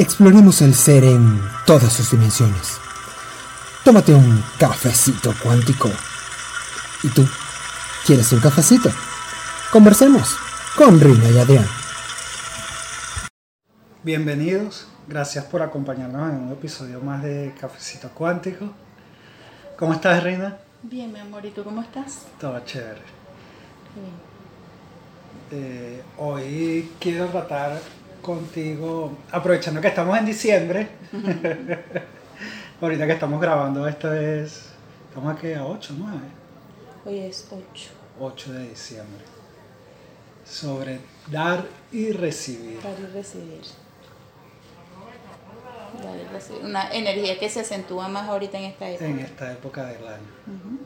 Exploremos el ser en todas sus dimensiones. Tómate un cafecito cuántico. ¿Y tú? ¿Quieres un cafecito? Conversemos con Rina y Adrián. Bienvenidos, gracias por acompañarnos en un episodio más de Cafecito Cuántico. ¿Cómo estás, Rina? Bien, mi amor, ¿y tú cómo estás? Todo chévere. Bien. Eh, hoy quiero tratar contigo, aprovechando que estamos en diciembre, ahorita que estamos grabando, esto es, estamos aquí a 8, 9, Hoy es 8. 8 de diciembre, sobre dar y recibir. Dar y recibir. Dar y recibir. Una energía que se acentúa más ahorita en esta época. en esta época del año.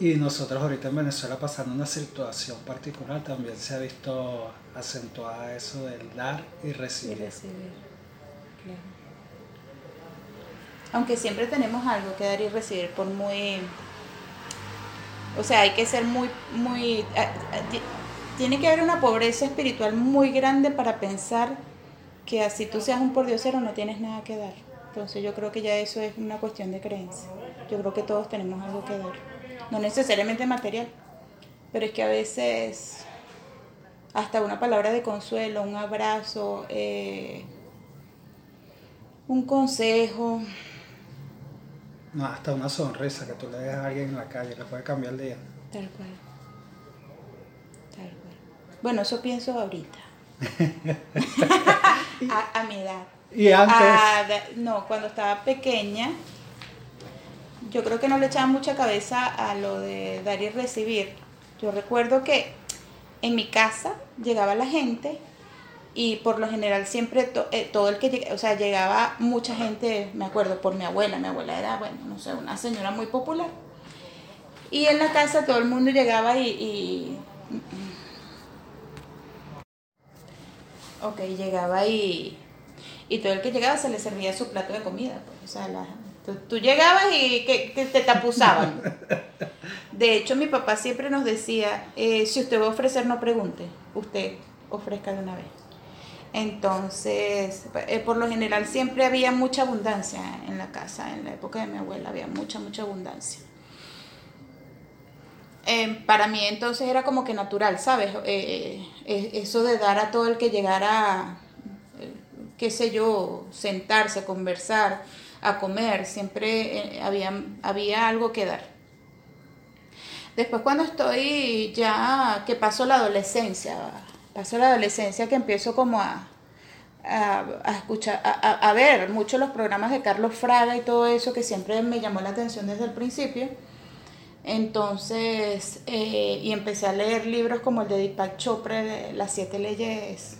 Y nosotros ahorita en Venezuela pasando una situación particular también se ha visto acentuada eso del dar y Y recibir. recibir. Claro. Aunque siempre tenemos algo que dar y recibir por muy... O sea, hay que ser muy, muy... ti- Tiene que haber una pobreza espiritual muy grande para pensar que así tú seas un pordiosero no tienes nada que dar. Entonces yo creo que ya eso es una cuestión de creencia. Yo creo que todos tenemos algo que dar. No necesariamente material, pero es que a veces hasta una palabra de consuelo, un abrazo, eh, un consejo, No, hasta una sonrisa que tú le des a alguien en la calle le puede cambiar el día. tal cual. Tal cual. Bueno, eso pienso ahorita. a, a mi edad. Y antes, no, cuando estaba pequeña, yo creo que no le echaba mucha cabeza a lo de dar y recibir. Yo recuerdo que en mi casa llegaba la gente y por lo general siempre eh, todo el que llegaba, o sea, llegaba mucha gente, me acuerdo, por mi abuela. Mi abuela era, bueno, no sé, una señora muy popular. Y en la casa todo el mundo llegaba y... y ok, llegaba y, y todo el que llegaba se le servía su plato de comida. Pues, o sea, la- tú, llegabas y que, que te tapuzaban. De hecho, mi papá siempre nos decía, eh, si usted va a ofrecer, no pregunte, usted ofrezca de una vez. Entonces, eh, por lo general siempre había mucha abundancia en la casa, en la época de mi abuela había mucha, mucha abundancia. Eh, para mí entonces era como que natural, ¿sabes? Eh, eso de dar a todo el que llegara, qué sé yo, sentarse, conversar, a comer, siempre eh, había, había algo que dar. Después cuando estoy ya, que paso la adolescencia, paso la adolescencia que empiezo como a, a, a escuchar, a, a- ver mucho los programas de Carlos Fraga y todo eso que siempre me llamó la atención desde el principio. Entonces, eh, y empecé a leer libros como el de Deepak Chopra, de Las siete leyes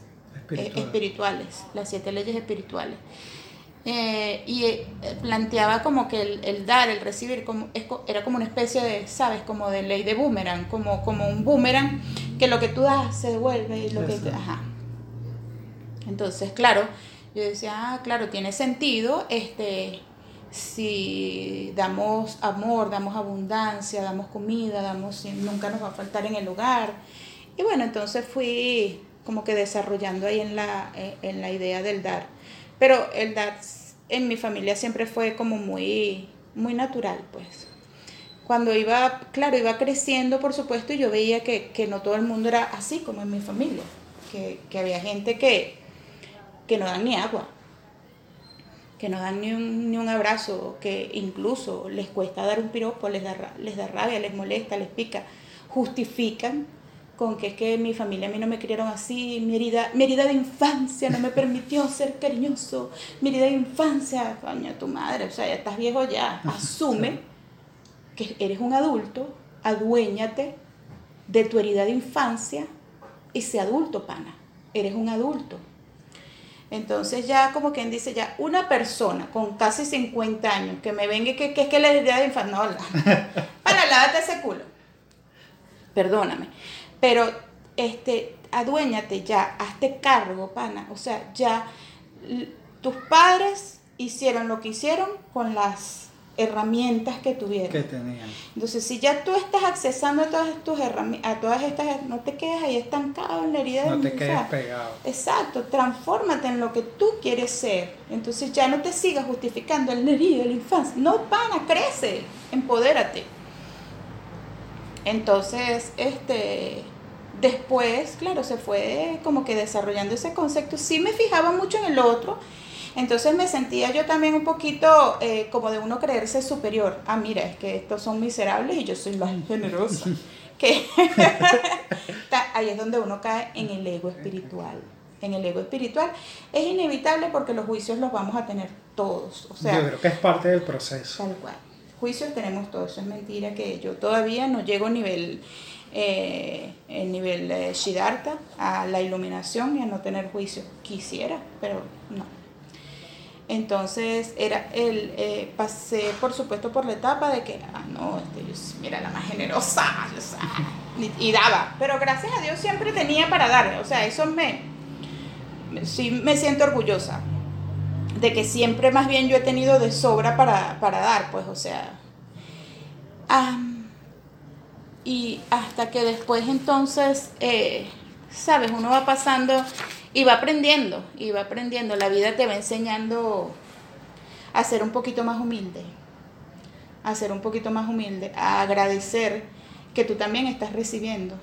eh, espiritual. espirituales, las siete leyes espirituales. Eh, y eh, planteaba como que el, el dar, el recibir, como, era como una especie de, ¿sabes? Como de ley de boomerang, como, como un boomerang, que lo que tú das se devuelve y lo que... Ajá. Entonces, claro, yo decía, ah, claro, tiene sentido, este, si damos amor, damos abundancia, damos comida, damos, nunca nos va a faltar en el hogar. Y bueno, entonces fui como que desarrollando ahí en la, eh, en la idea del dar. Pero el dar en mi familia siempre fue como muy, muy natural, pues. Cuando iba, claro, iba creciendo, por supuesto, y yo veía que, que no todo el mundo era así como en mi familia. Que, que había gente que, que no dan ni agua, que no dan ni un, ni un abrazo, que incluso les cuesta dar un piropo, les da, les da rabia, les molesta, les pica, justifican con que es que mi familia a mí no me criaron así, mi herida, mi herida de infancia no me permitió ser cariñoso, mi herida de infancia, coño, tu madre, o sea, ya estás viejo ya, asume que eres un adulto, aduéñate de tu herida de infancia y sé adulto, pana, eres un adulto. Entonces ya como quien dice, ya una persona con casi 50 años que me venga y que, que es que la herida de infancia, no, la- para lávate ese culo. Perdóname. Pero este, aduéñate ya, hazte cargo, pana. O sea, ya tus padres hicieron lo que hicieron con las herramientas que tuvieron. Que tenían. Entonces, si ya tú estás accesando a todas, tus a todas estas, no te quedes ahí estancado en la herida No de te quedes pegado. Exacto, transfórmate en lo que tú quieres ser. Entonces ya no te sigas justificando en la herida de la infancia. No, pana, crece, empodérate. Entonces, este, después, claro, se fue como que desarrollando ese concepto. Sí me fijaba mucho en el otro, entonces me sentía yo también un poquito eh, como de uno creerse superior. Ah, mira, es que estos son miserables y yo soy la generosa. que ahí es donde uno cae en el ego espiritual. En el ego espiritual es inevitable porque los juicios los vamos a tener todos. O sea, yo creo que es parte del proceso. Tal cual. Juicios tenemos todos. Eso es mentira que yo todavía no llego a nivel eh, el nivel de Siddhartha, a la iluminación y a no tener juicio. Quisiera, pero no. Entonces era el eh, pasé por supuesto por la etapa de que ah no este, mira la más generosa y, daba pero gracias a Dios siempre tenía para dar o sea eso me sí me siento orgullosa de que siempre más bien yo he tenido de sobra para, para dar pues o sea y hasta que después entonces eh, sabes uno va pasando y va aprendiendo, y va aprendiendo. La vida te va enseñando a ser un poquito más humilde, a ser un poquito más humilde, a agradecer que tú también estás recibiendo,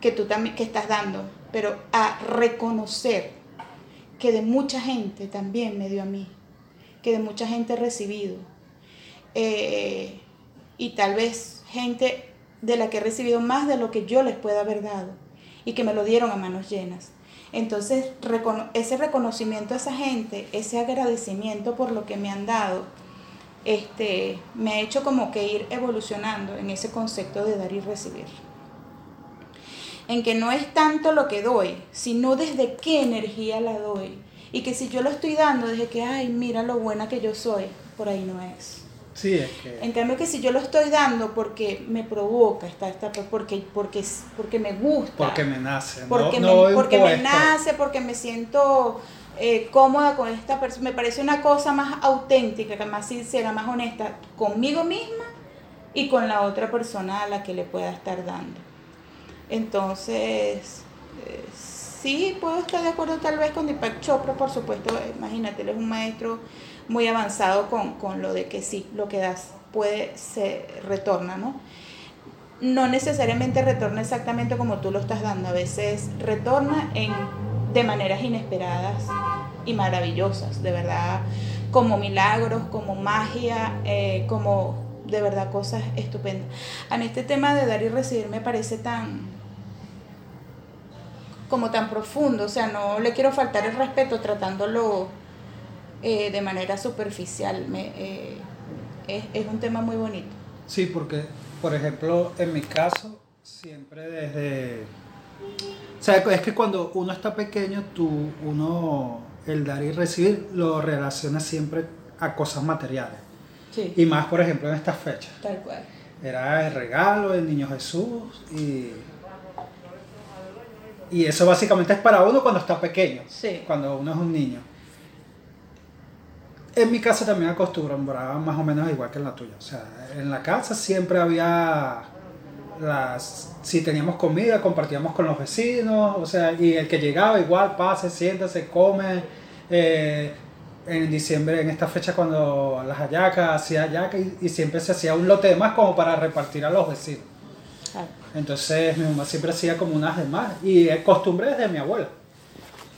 que tú también que estás dando, pero a reconocer que de mucha gente también me dio a mí, que de mucha gente he recibido. Eh, y tal vez gente de la que he recibido más de lo que yo les pueda haber dado y que me lo dieron a manos llenas. Entonces, ese reconocimiento a esa gente, ese agradecimiento por lo que me han dado, este, me ha hecho como que ir evolucionando en ese concepto de dar y recibir. En que no es tanto lo que doy, sino desde qué energía la doy. Y que si yo lo estoy dando desde que, ay, mira lo buena que yo soy, por ahí no es. Sí, es que... En cambio que si yo lo estoy dando porque me provoca, está, está, porque, porque, porque me gusta. Porque me nace. Porque, me, porque me nace, porque me siento eh, cómoda con esta persona. Me parece una cosa más auténtica, más sincera, más honesta conmigo misma y con la otra persona a la que le pueda estar dando. Entonces, eh, sí, puedo estar de acuerdo tal vez con Deepak Chopra, por supuesto. Imagínate, él es un maestro muy avanzado con, lo de que sí, lo que das puede se retorna, ¿no? No necesariamente retorna exactamente como tú lo estás dando, a veces retorna en, de maneras inesperadas y maravillosas, de verdad, como milagros, como magia, eh, como de verdad cosas estupendas. A mí este tema de dar y recibir me parece tan como tan profundo, o sea, no le quiero faltar el respeto tratándolo eh, de manera superficial. Me, eh, es, un tema muy bonito. Sí, porque, por ejemplo, en mi caso, siempre desde... O sea, es que cuando uno está pequeño, tú, uno, el dar y recibir, lo relaciona siempre a cosas materiales. Sí. Y más, por ejemplo, en estas fechas. Tal cual. Era el regalo del niño Jesús y... Y eso básicamente es para uno cuando está pequeño, sí. cuando uno es un niño. En mi casa también acostumbraban más o menos igual que en la tuya. O sea, en la casa siempre había las si teníamos comida compartíamos con los vecinos o sea y el que llegaba igual pase siéntase come eh, en diciembre en esta fecha cuando las hallacas hacía hallacas y, siempre se hacía un lote de más como para repartir a los vecinos entonces mi mamá siempre hacía como unas de más y es costumbre desde mi abuela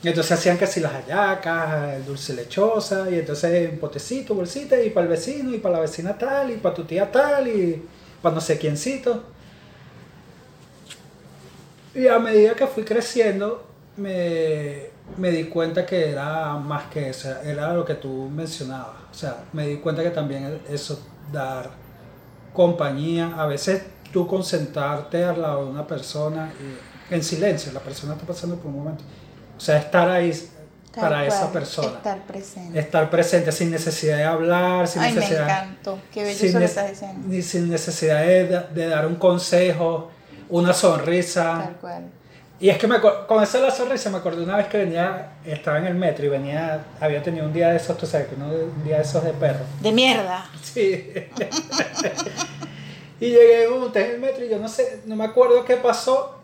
entonces hacían que si las hallacas, el dulce lechosa, y entonces un potecito, bolsita, y para el vecino, y para la vecina tal, y para tu tía tal, y para no sé quiéncito. Y a medida que fui creciendo, me, me, di cuenta que era más que eso, era lo que tú mencionabas. O sea, me di cuenta que también eso, dar compañía, a veces tú concentrarte al lado de una persona en silencio, la persona está pasando por un momento o sea, estar ahí para esa persona. Estar presente. Estar presente sin necesidad de hablar, sin Ay, necesidad. Me encantó. Qué bello eso lo estás diciendo. Ni sin necesidad de, de, dar un consejo, una sonrisa. Tal cual. Y es que me, con de la sonrisa me acordé una vez que venía, estaba en el metro y venía, había tenido un día de esos, tú sabes, un día de esos de perro. De mierda. Sí. y llegué un en el metro y yo no sé, no me acuerdo qué pasó.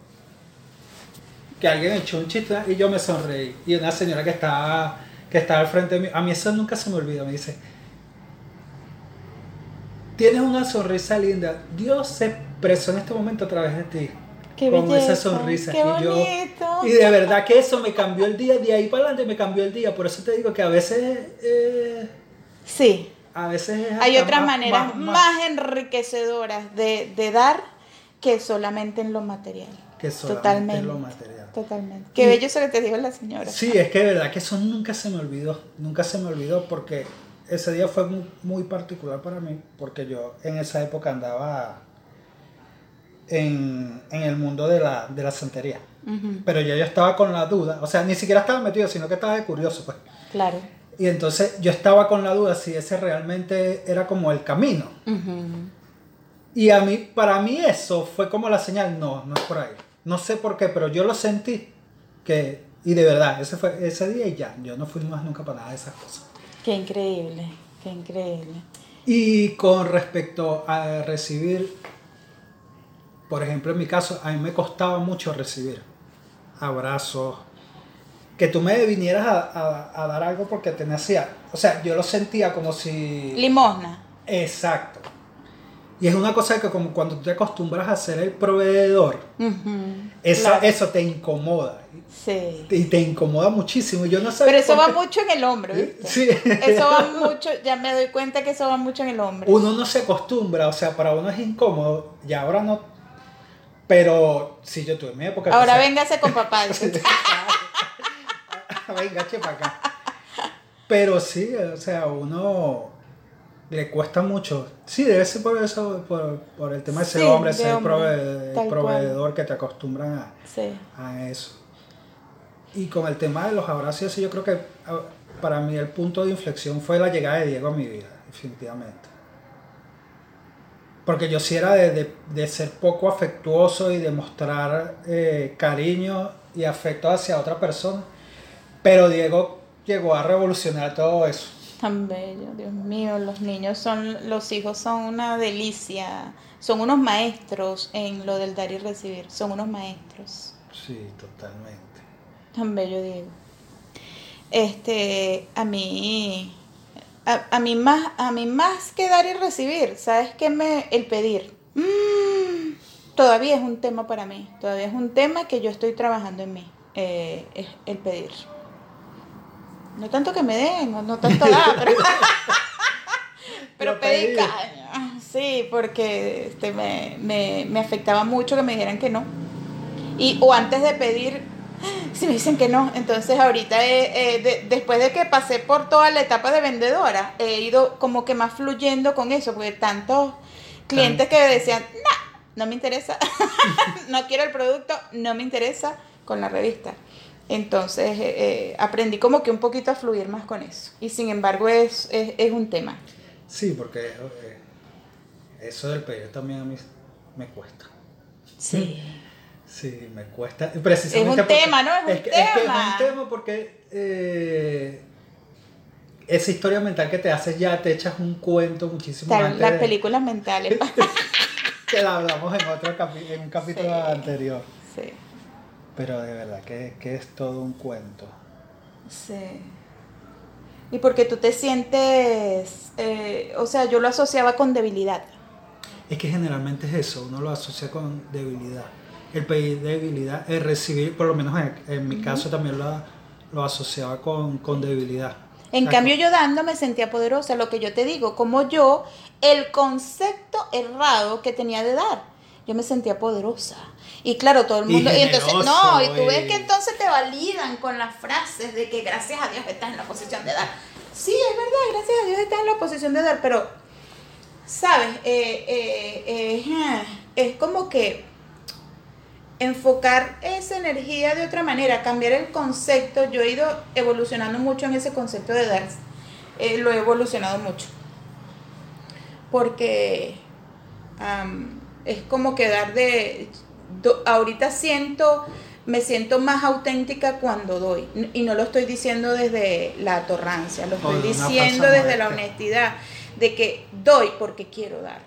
Que alguien echó un chiste y yo me sonreí. Y una señora que estaba, que estaba al frente de mí, a mí eso nunca se me olvida, me dice, tienes una sonrisa linda. Dios se expresó en este momento a través de ti. Qué con belleza, esa sonrisa. qué y yo, y de verdad que eso me cambió el día, de ahí para adelante me cambió el día. Por eso te digo que a veces, eh, Sí. A veces es Hay otras más- maneras más- más, enriquecedoras de, de dar que solamente en lo material. que solamente Totalmente. lo material. Totalmente. Qué Y- bello eso que te dijo la señora. Sí, es que de verdad que eso nunca se me olvidó, nunca se me olvidó porque ese día fue muy, muy particular para mí, porque yo en esa época andaba en, en el mundo de la, de la santería, Ujú, pero ya yo estaba con la duda, o sea, ni siquiera estaba metido, sino que estaba de curioso, pues. Claro. Y entonces yo estaba con la duda si ese realmente era como el camino. Y a mí, para mí eso fue como la señal, no, no es por ahí. No sé por qué, pero yo lo sentí que, y de verdad, ese fue ese día y ya, yo no fui más nunca para nada de esas cosas. Qué increíble, qué increíble. Y con respecto a recibir, por ejemplo, en mi caso, a mí me costaba mucho recibir abrazos, que tú me vinieras a, a- a dar algo porque te nacía. O sea, yo lo sentía como si... Limosna. Exacto. Y es una cosa que como cuando tú te acostumbras a ser el proveedor, esa- claro. eso te incomoda. Sí. Y te incomoda muchísimo. y Yo no sé Pero eso va qué- mucho en el hombro, ¿viste? Sí. Eso va mucho, ya me doy cuenta que eso va mucho en el hombro. Uno no se acostumbra, o sea, para uno es incómodo y ahora no. Pero si yo tuve mi época. Ahora o sea, véngase con papá. Venga, che, para acá. Pero sí, o sea, uno le cuesta mucho. Sí, debe ser por eso, por, por el tema de ser Sí, hombre, de ser hombre, prove- tal proveedor, que te acostumbran a, Sí. a eso. Y con el tema de los abrazos, yo creo que para mí el punto de inflexión fue la llegada de Diego a mi vida, definitivamente. Porque yo sí era de, de- de ser poco afectuoso y de mostrar eh, cariño y afecto hacia otra persona. Pero Diego llegó a revolucionar todo eso. Tan bello, Dios mío, los niños son, los hijos son una delicia, son unos maestros en lo del dar y recibir, son unos maestros. Sí, totalmente. Tan bello, Diego. Este, a mí, a, a mí más, a mí más que dar y recibir, ¿sabes qué me, el pedir? Mm, todavía es un tema para mí, todavía es un tema que yo estoy trabajando en mí, eh, es el pedir. No tanto que me den, no, no tanto dar, pero, pero pedí. caña. Sí, porque este, me, me, me afectaba mucho que me dijeran que no. Y, o antes de pedir, si me dicen que no, entonces ahorita, eh, eh, de- después de que pasé por toda la etapa de vendedora, he ido como que más fluyendo con eso, porque tantos clientes que decían, no, no me interesa, no quiero el producto, no me interesa con la revista. Entonces eh, eh, aprendí como que un poquito a fluir más con eso. Y sin embargo es, es, es un tema. Sí, porque eh, eso del pedir también a mí me cuesta. Sí. Sí, me cuesta. Precisamente Es un porque- tema, ¿no? Es un que- es que tema. es un tema porque eh, esa historia mental que te haces ya te echas un cuento muchísimo Tal, antes las de- películas mentales. que la hablamos en otro capi- en un capítulo Sí. anterior. sí, Pero de verdad que, que es todo un cuento. sí. Y porque tú te sientes, eh, o sea, yo lo asociaba con debilidad. Es que generalmente es eso, uno lo asocia con debilidad. El pedir debilidad, el recibir, por lo menos en, en mi caso también lo, lo asociaba con, con debilidad. En cambio, yo dando me sentía poderosa, lo que yo te digo, como yo, el concepto errado que tenía de dar, yo me sentía poderosa. Y claro, todo el mundo, y, entonces, no, y tú ves que entonces te validan con las frases de que gracias a Dios estás en la posición de dar. Sí, es verdad, gracias a Dios estás en la posición de dar, pero, ¿sabes? Eh, eh, eh, es como que enfocar esa energía de otra manera, cambiar el concepto. Yo he ido evolucionando mucho en ese concepto de dar. Eh, lo he evolucionado mucho. Porque am, es como que dar de... do- ahorita siento me siento más auténtica cuando doy. Y no lo estoy diciendo desde la atorrancia, lo estoy diciendo desde la honestidad, de que doy porque quiero dar.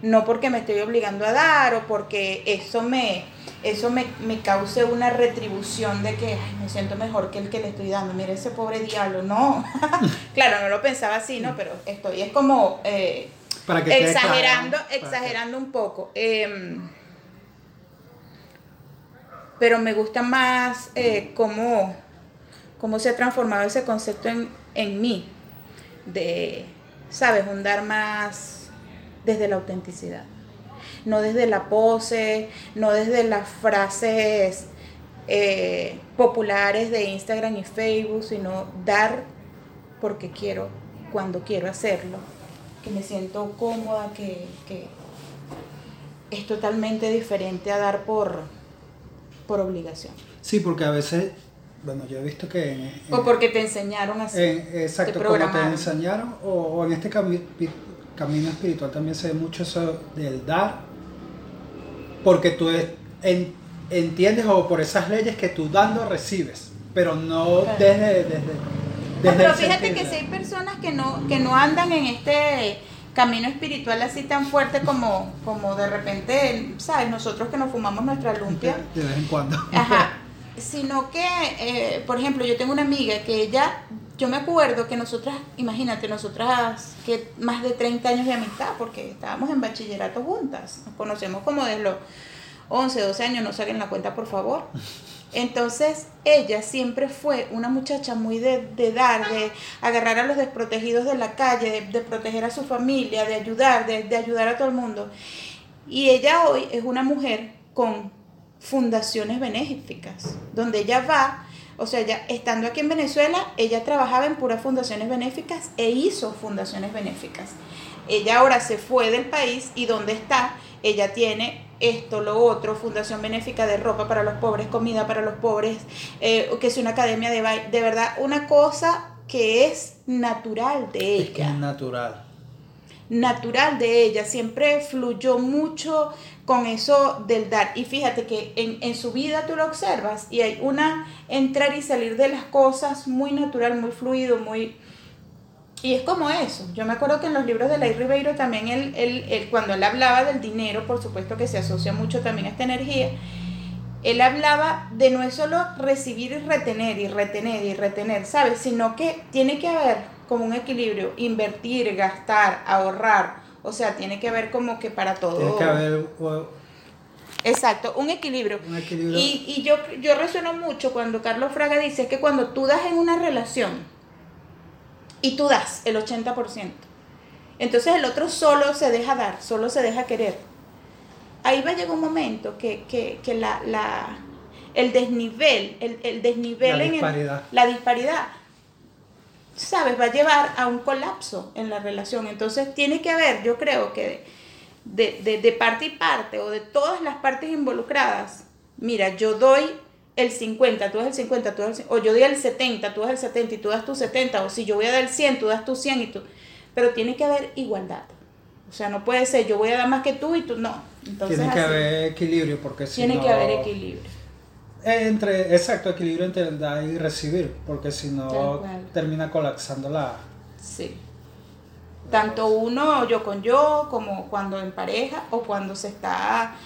No porque me estoy obligando a dar o porque eso me, eso me, cause una retribución de que me siento mejor que el que le estoy dando. Mira ese pobre diablo. No, claro, no lo pensaba así, ¿no? Pero estoy, es como eh, exagerando, exagerando un poco. Em, pero me gusta más eh, cómo, cómo, se ha transformado ese concepto en, en mí, de, ¿sabes? Un dar más desde la autenticidad, no desde la pose, no desde las frases eh, populares de Instagram y Facebook, sino dar porque quiero, cuando quiero hacerlo, que me siento cómoda, que, que es totalmente diferente a dar por por obligación. Sí, porque a veces, bueno, yo he visto que... o porque te enseñaron así. exacto, como te enseñaron, o, en este camino espiritual también se ve mucho eso del dar, porque tú entiendes o por esas leyes que tú dando recibes, pero no desde... desde, pero fíjate que si hay personas que no, que no andan en este camino espiritual así tan fuerte como, como de repente, ¿sabes? Nosotros que nos fumamos nuestra lumpia. De vez en cuando. Ajá. Sino que, eh, por ejemplo, yo tengo una amiga que ella, yo me acuerdo que nosotras, imagínate, nosotras que más de 30 años de amistad, porque estábamos en bachillerato juntas, nos conocemos como desde los 11, 12 años, no saquen la cuenta por favor. Entonces, ella siempre fue una muchacha muy de, dar, de agarrar a los desprotegidos de la calle, de, proteger a su familia, de ayudar, de, ayudar a todo el mundo. Y ella hoy es una mujer con fundaciones benéficas, donde ella va, o sea, estando aquí en Venezuela, ella trabajaba en puras fundaciones benéficas e hizo fundaciones benéficas. Ella ahora se fue del país y donde está, ella tiene esto, lo otro, Fundación Benéfica de Ropa para los Pobres, Comida para los Pobres, eh, que es una academia de baile, de verdad, una cosa que es natural de ella. Es natural. Natural de ella, siempre fluyó mucho con eso del dar. Y fíjate que en, en su vida tú lo observas y hay una entrar y salir de las cosas muy natural, muy fluido, muy y es como eso. Yo me acuerdo que en los libros de Ley Ribeiro también, él, él, cuando él hablaba del dinero, por supuesto que se asocia mucho también a esta energía, él hablaba de no es solo recibir y retener y retener y retener, ¿sabes? Sino que tiene que haber como un equilibrio, invertir, gastar, ahorrar. O sea, tiene que haber como que para todo. Tiene que haber... Exacto, un equilibrio. Un equilibrio. Y, y yo, yo resueno mucho cuando Carlos Fraga dice que cuando tú das en una relación, y tú das el 80%. Entonces el otro solo se deja dar, solo se deja querer. Ahí va a llegar un momento que, la, la, el desnivel, el, desnivel la en disparidad. la disparidad, ¿sabes? Va a llevar a un colapso en la relación. Entonces tiene que haber, yo creo que de, de, de parte y parte, o de todas las partes involucradas, mira, yo doy el 50, tú das el 50, tú das el, o yo doy el 70, tú das el 70 y tú das tu 70, o si yo voy a dar el 100, tú das tu 100 y tú, pero tiene que haber igualdad. O sea, no puede ser yo voy a dar más que tú y tú no. Entonces, tiene que haber equilibrio porque si Tiene que haber equilibrio. Entre, exacto, equilibrio entre dar y recibir, porque si no termina colapsando la... Sí. Tanto uno, yo con yo, como cuando en pareja o cuando se está,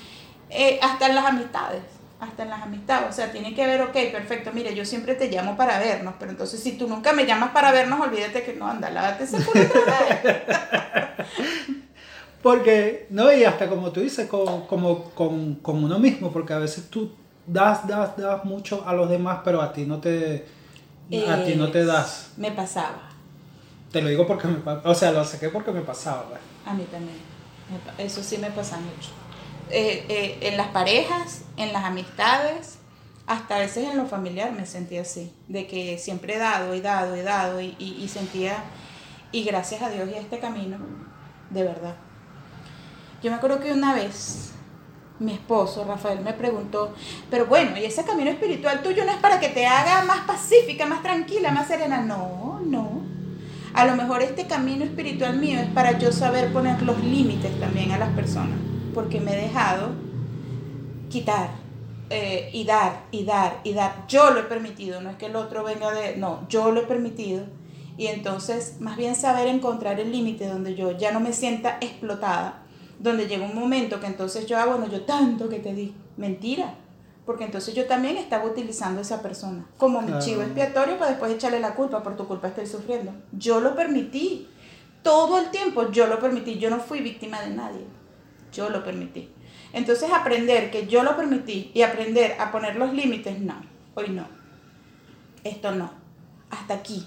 eh, hasta en las amistades hasta en las amistades. O sea, tiene que ver, ok, perfecto, mire, yo siempre te llamo para vernos, pero entonces si tú nunca me llamas para vernos, olvídate que no, anda, lávate ese culo otra Porque, no, y hasta como tú dices, como, como con, con, uno mismo, porque a veces tú das, das, das mucho a los demás, pero a ti no te, a ti no te das. Me pasaba. Te lo digo porque me o sea, lo saqué porque me pasaba. Pues. A mí también. Eso sí me pasa mucho. Eh, eh, en las parejas, en las amistades, hasta a veces en lo familiar me sentía así, de que siempre he dado y dado y dado y, y, sentía, y gracias a Dios y a este camino, de verdad. Yo me acuerdo que una vez mi esposo, Rafael, me preguntó, pero bueno, ¿y ese camino espiritual tuyo no es para que te haga más pacífica, más tranquila, más serena? No, no. A lo mejor este camino espiritual mío es para yo saber poner los límites también a las personas porque me he dejado quitar. eh, y dar, y dar, y dar. Yo lo he permitido, no es que el otro venga de, no, yo lo he permitido. Y entonces, más bien saber encontrar el límite donde yo ya no me sienta explotada, donde llega un momento que entonces yo, ah, bueno, yo tanto que te di, mentira, porque entonces yo también estaba utilizando a esa persona como mi Claro. chivo expiatorio para después echarle la culpa, por tu culpa estoy sufriendo. Yo lo permití, todo el tiempo yo lo permití, yo no fui víctima de nadie, yo lo permití. Entonces aprender que yo lo permití y aprender a poner los límites, no, hoy no, esto no, hasta aquí.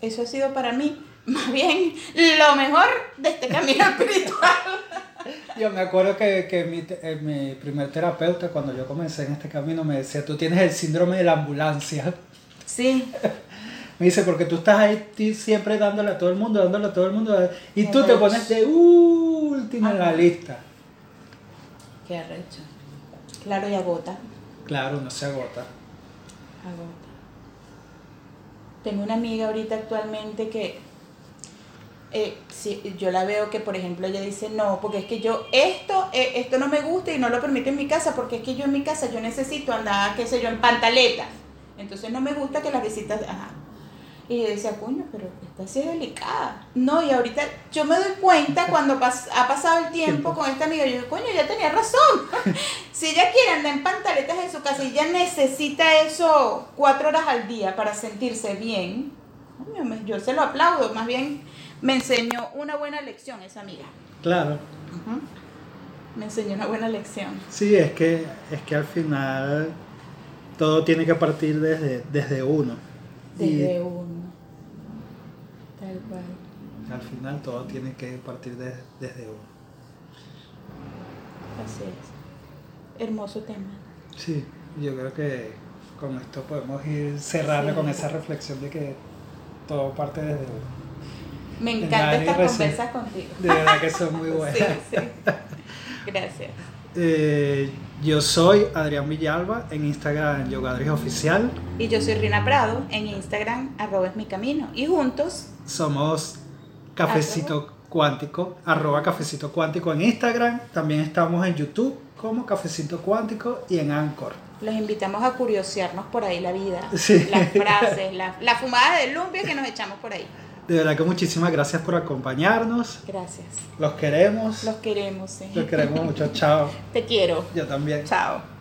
Eso ha sido para mí más bien lo mejor de este camino espiritual. Yo me acuerdo que, que mi, eh, mi primer terapeuta, cuando yo comencé en este camino, me decía, tú tienes el síndrome de la ambulancia. Sí, Me dice, porque tú estás ahí siempre dándole a todo el mundo, dándole a todo el mundo, y tú te pones de último en la lista. qué arrecho. Claro, y agota. Claro, uno se agota. Agota. Tengo una amiga ahorita actualmente que eh, yo la veo que, por ejemplo, ella dice, no, porque es que yo esto, eh, esto no me gusta y no lo permito en mi casa, porque es que yo en mi casa yo necesito andar, qué sé yo, en pantaletas. Entonces no me gusta que las visitas... Ajá. Y yo decía, coño, pero esta sí es delicada. No, y ahorita yo me doy cuenta cuando pas- ha pasado el tiempo con esta amiga, yo digo, coño, ella tenía razón. si ella quiere andar en pantaletas en su casa y ella necesita eso cuatro horas al día para sentirse bien, coño, me- yo se lo aplaudo. Más bien me enseñó una buena lección esa amiga. Claro. Me enseñó una buena lección. Sí, es que, es que al final todo tiene que partir desde, desde uno. Desde Y uno. Tal cual. al final todo tiene que partir de- desde uno. Así es. Hermoso tema. Sí, yo creo que con esto podemos ir cerrando Sí. con esa reflexión de que todo parte desde uno. Me encanta estas recién. conversas contigo. De verdad que son muy buenas. Sí, sí. Gracias. Eh, yo soy Adrián Villalba, en Instagram Yogadris Oficial. Y yo soy Rina Prado, en Instagram, arroba es mi camino. Y juntos, Somos Cafecito Cuántico, arroba Cafecito Cuántico en Instagram. También estamos en YouTube como Cafecito Cuántico y en Anchor. los invitamos a curiosearnos por ahí la vida, Sí. las frases, la, la fumada de lumpia que nos echamos por ahí. De verdad que muchísimas gracias por acompañarnos. Gracias. Los queremos. Los queremos, sí. Los queremos mucho. Chao. Te quiero. Yo también. Chao.